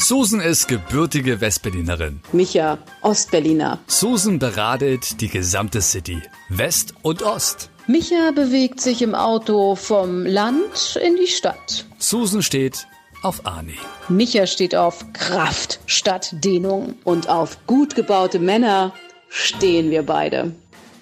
Susan ist gebürtige Westberlinerin. Micha, Ostberliner. Susan beratet die gesamte City, West und Ost. Micha bewegt sich im Auto vom Land in die Stadt. Susan steht auf Ani. Micha steht auf Kraft statt Dehnung. Und auf gut gebaute Männer stehen wir beide.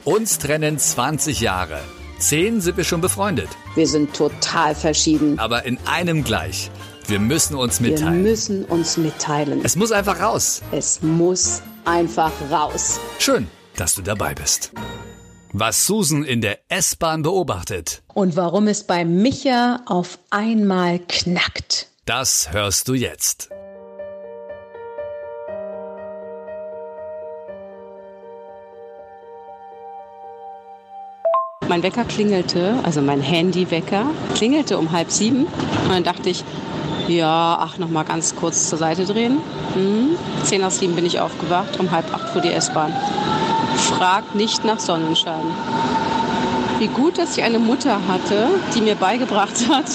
Uns trennen 20 Jahre. Zehn sind wir schon befreundet. Wir sind total verschieden. Aber in einem gleich. Wir müssen uns mitteilen. Wir müssen uns mitteilen. Es muss einfach raus. Es muss einfach raus. Schön, dass du dabei bist. Was Susan in der S-Bahn beobachtet. Und warum es bei Micha auf einmal knackt. Das hörst du jetzt. Mein Wecker klingelte, also mein Handywecker klingelte um halb sieben. Und dann dachte ich, ja, ach, noch mal ganz kurz zur Seite drehen. Hm. Zehn nach sieben bin ich aufgewacht, um halb acht fuhr die S-Bahn. Frag nicht nach Sonnenschein. Wie gut, dass ich eine Mutter hatte, die mir beigebracht hat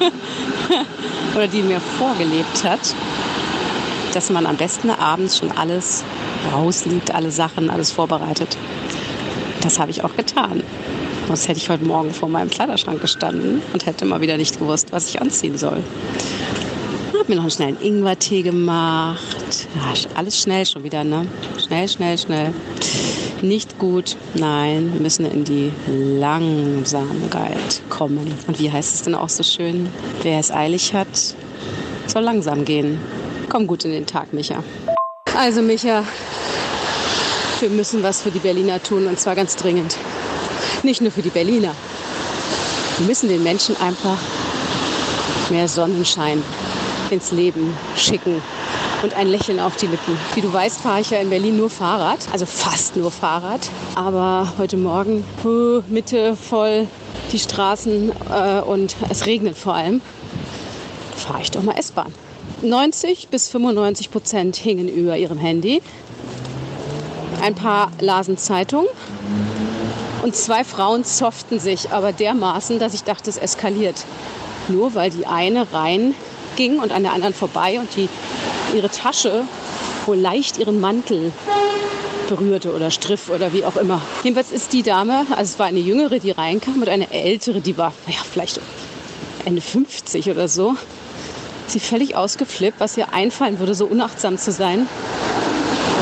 oder die mir vorgelebt hat, dass man am besten abends schon alles rausliegt, alle Sachen, alles vorbereitet. Das habe ich auch getan. Sonst hätte ich heute Morgen vor meinem Kleiderschrank gestanden und hätte mal wieder nicht gewusst, was ich anziehen soll. Hab mir noch einen schnellen Ingwertee gemacht. Ja, alles schnell schon wieder, ne? Schnell, schnell, schnell. Nicht gut. Nein, wir müssen in die Langsamkeit kommen. Und wie heißt es denn auch so schön? Wer es eilig hat, soll langsam gehen. Komm gut in den Tag, Micha. Also, Micha, wir müssen was für die Berliner tun und zwar ganz dringend. Nicht nur für die Berliner. Wir müssen den Menschen einfach mehr Sonnenschein ins Leben schicken und ein Lächeln auf die Lippen. Wie du weißt, fahre ich ja in Berlin nur Fahrrad, also fast nur Fahrrad. Aber heute Morgen, Mitte voll die Straßen äh, und es regnet vor allem, fahre ich doch mal S-Bahn. 90 bis 95 Prozent hingen über ihrem Handy. Ein paar lasen Zeitung und zwei Frauen zofften sich, aber dermaßen, dass ich dachte, es eskaliert. Nur weil die eine rein ging und an der anderen vorbei und die ihre Tasche wohl leicht ihren Mantel berührte oder striff oder wie auch immer. Jedenfalls ist die Dame, also es war eine jüngere, die reinkam und eine ältere, die war ja, vielleicht Ende 50 oder so. Sie völlig ausgeflippt, was ihr einfallen würde, so unachtsam zu sein.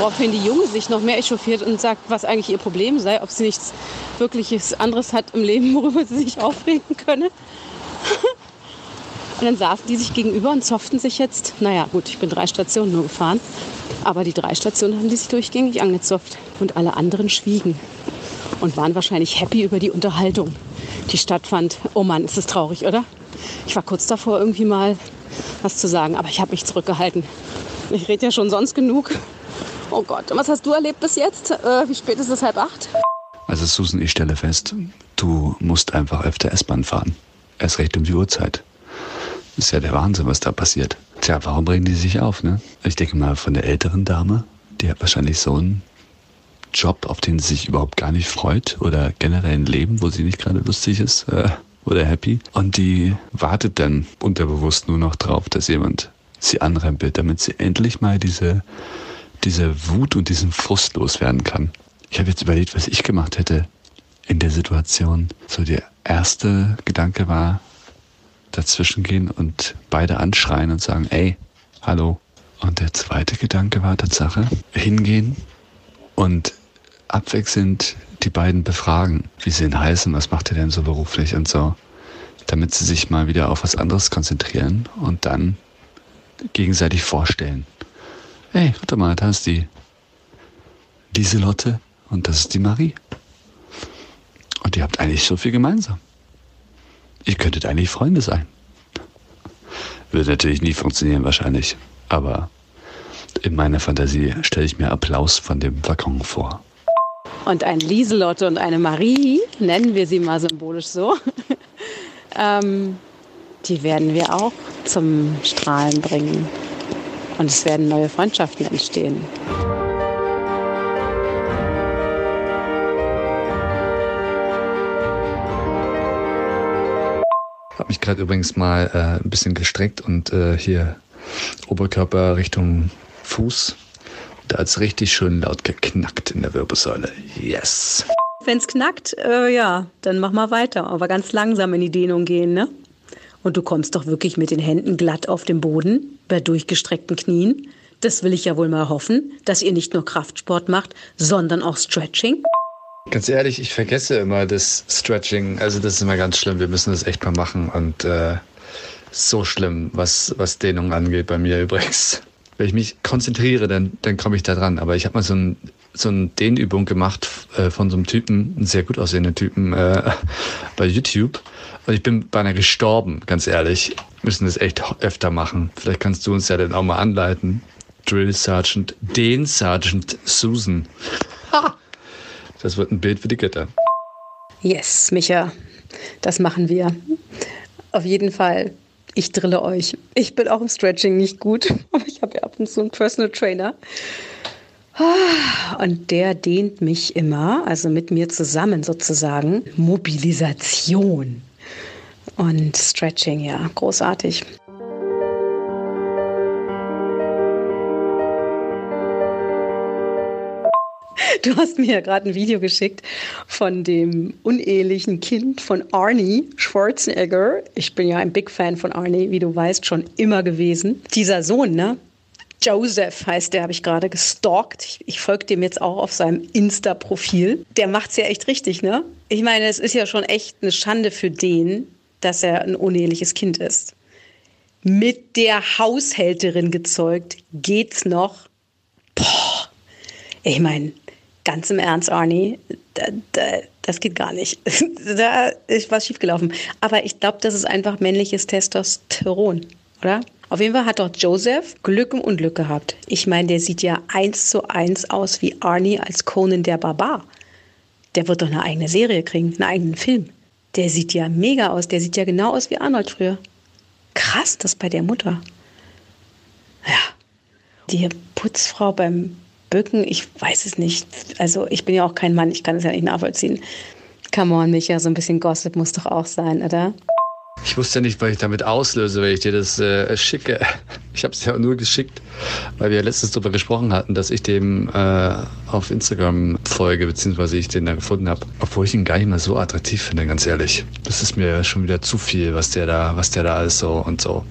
Woraufhin die Junge sich noch mehr echauffiert und sagt, was eigentlich ihr Problem sei, ob sie nichts wirkliches anderes hat im Leben, worüber sie sich aufregen könne. und dann saßen die sich gegenüber und zofften sich jetzt. Naja, gut, ich bin drei Stationen nur gefahren. Aber die drei Stationen haben die sich durchgängig angezopft. Und alle anderen schwiegen und waren wahrscheinlich happy über die Unterhaltung, die stattfand. Oh Mann, ist das traurig, oder? Ich war kurz davor, irgendwie mal was zu sagen, aber ich habe mich zurückgehalten. Ich rede ja schon sonst genug. Oh Gott, und was hast du erlebt bis jetzt? Äh, wie spät ist es? Halb acht? Also Susan, ich stelle fest, du musst einfach öfter S-Bahn fahren. Erst recht um die Uhrzeit. Ist ja der Wahnsinn, was da passiert. Tja, warum bringen die sich auf, ne? Ich denke mal von der älteren Dame, die hat wahrscheinlich so einen Job, auf den sie sich überhaupt gar nicht freut oder generell ein Leben, wo sie nicht gerade lustig ist äh, oder happy. Und die wartet dann unterbewusst nur noch drauf, dass jemand sie anrempelt, damit sie endlich mal diese diese Wut und diesen Frust loswerden kann. Ich habe jetzt überlegt, was ich gemacht hätte in der Situation. So der erste Gedanke war, dazwischen gehen und beide anschreien und sagen, ey, hallo. Und der zweite Gedanke war Tatsache, hingehen und abwechselnd die beiden befragen, wie sie ihn heißen, was macht er denn so beruflich und so, damit sie sich mal wieder auf was anderes konzentrieren und dann gegenseitig vorstellen. Hey, warte mal, da ist die Lieselotte und das ist die Marie. Und ihr habt eigentlich so viel gemeinsam. Ihr könntet eigentlich Freunde sein. Würde natürlich nie funktionieren wahrscheinlich, aber in meiner Fantasie stelle ich mir Applaus von dem Waggon vor. Und ein Lieselotte und eine Marie, nennen wir sie mal symbolisch so, ähm, die werden wir auch zum Strahlen bringen. Und es werden neue Freundschaften entstehen. Habe mich gerade übrigens mal äh, ein bisschen gestreckt und äh, hier Oberkörper Richtung Fuß. Da hat es richtig schön laut geknackt in der Wirbelsäule. Yes. Wenn es knackt, äh, ja, dann mach mal weiter. Aber ganz langsam in die Dehnung gehen, ne? Und du kommst doch wirklich mit den Händen glatt auf dem Boden, bei durchgestreckten Knien. Das will ich ja wohl mal hoffen, dass ihr nicht nur Kraftsport macht, sondern auch Stretching. Ganz ehrlich, ich vergesse immer das Stretching. Also das ist immer ganz schlimm. Wir müssen das echt mal machen. Und äh, so schlimm, was, was Dehnung angeht bei mir übrigens. Wenn ich mich konzentriere, dann, dann komme ich da dran. Aber ich habe mal so ein so eine Dehnübung gemacht äh, von so einem Typen, einen sehr gut aussehenden Typen äh, bei YouTube. Und ich bin beinahe gestorben, ganz ehrlich. Wir müssen das echt öfter machen. Vielleicht kannst du uns ja dann auch mal anleiten. Drill Sergeant, den Sergeant Susan. Das wird ein Bild für die Gitter. Yes, Micha, das machen wir. Auf jeden Fall. Ich drille euch. Ich bin auch im Stretching nicht gut, aber ich habe ja ab und zu einen Personal Trainer. Und der dehnt mich immer, also mit mir zusammen sozusagen, Mobilisation und Stretching, ja, großartig. Du hast mir ja gerade ein Video geschickt von dem unehelichen Kind von Arnie Schwarzenegger. Ich bin ja ein Big Fan von Arnie, wie du weißt, schon immer gewesen. Dieser Sohn, ne? Joseph heißt der, habe ich gerade gestalkt. Ich, ich folge dem jetzt auch auf seinem Insta-Profil. Der macht es ja echt richtig, ne? Ich meine, es ist ja schon echt eine Schande für den, dass er ein uneheliches Kind ist. Mit der Haushälterin gezeugt, geht's noch? Boah. Ich meine, ganz im Ernst, Arnie, da, da, das geht gar nicht. da ist was schiefgelaufen. Aber ich glaube, das ist einfach männliches Testosteron, oder? Auf jeden Fall hat doch Joseph Glück im Unglück gehabt. Ich meine, der sieht ja eins zu eins aus wie Arnie als Conan der Barbar. Der wird doch eine eigene Serie kriegen, einen eigenen Film. Der sieht ja mega aus. Der sieht ja genau aus wie Arnold früher. Krass, das bei der Mutter. Ja. Die Putzfrau beim Bücken, ich weiß es nicht. Also ich bin ja auch kein Mann, ich kann es ja nicht nachvollziehen. Come on, Micha, so ein bisschen Gossip muss doch auch sein, oder? Ich wusste ja nicht, was ich damit auslöse, wenn ich dir das äh, schicke. Ich habe es ja nur geschickt, weil wir letztens darüber gesprochen hatten, dass ich dem äh, auf Instagram folge, beziehungsweise ich den da gefunden habe. Obwohl ich ihn gar nicht mal so attraktiv finde, ganz ehrlich. Das ist mir schon wieder zu viel, was der da, was der da alles so und so.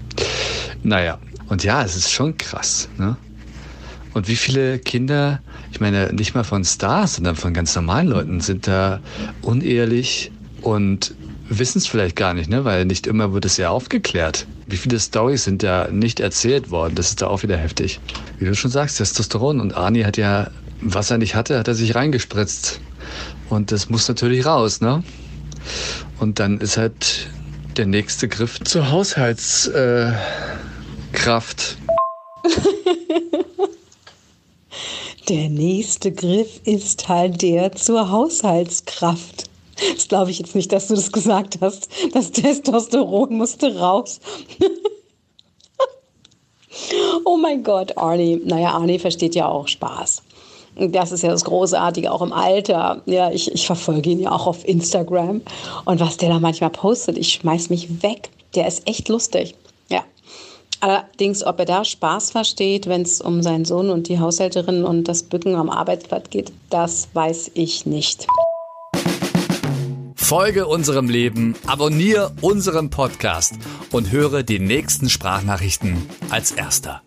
Naja, und ja, es ist schon krass. Ne? Und wie viele Kinder, ich meine, nicht mal von Stars, sondern von ganz normalen Leuten, sind da unehrlich und wissen es vielleicht gar nicht, ne? weil nicht immer wird es ja aufgeklärt. Wie viele Stories sind da nicht erzählt worden? Das ist da auch wieder heftig. Wie du schon sagst, Testosteron. Und Arnie hat ja, was er nicht hatte, hat er sich reingespritzt. Und das muss natürlich raus, ne? Und dann ist halt der nächste Griff zur Haushaltskraft. Der nächste Griff ist halt der zur Haushaltskraft. Das glaube ich jetzt nicht, dass du das gesagt hast. Das Testosteron musste raus. oh mein Gott, Arnie. Naja, Arnie versteht ja auch Spaß. Das ist ja das Großartige, auch im Alter. Ja, ich, ich verfolge ihn ja auch auf Instagram. Und was der da manchmal postet, ich schmeiß mich weg. Der ist echt lustig. Ja. Allerdings, ob er da Spaß versteht, wenn es um seinen Sohn und die Haushälterin und das Bücken am Arbeitsplatz geht, das weiß ich nicht. Folge unserem Leben, abonniere unseren Podcast und höre die nächsten Sprachnachrichten als erster.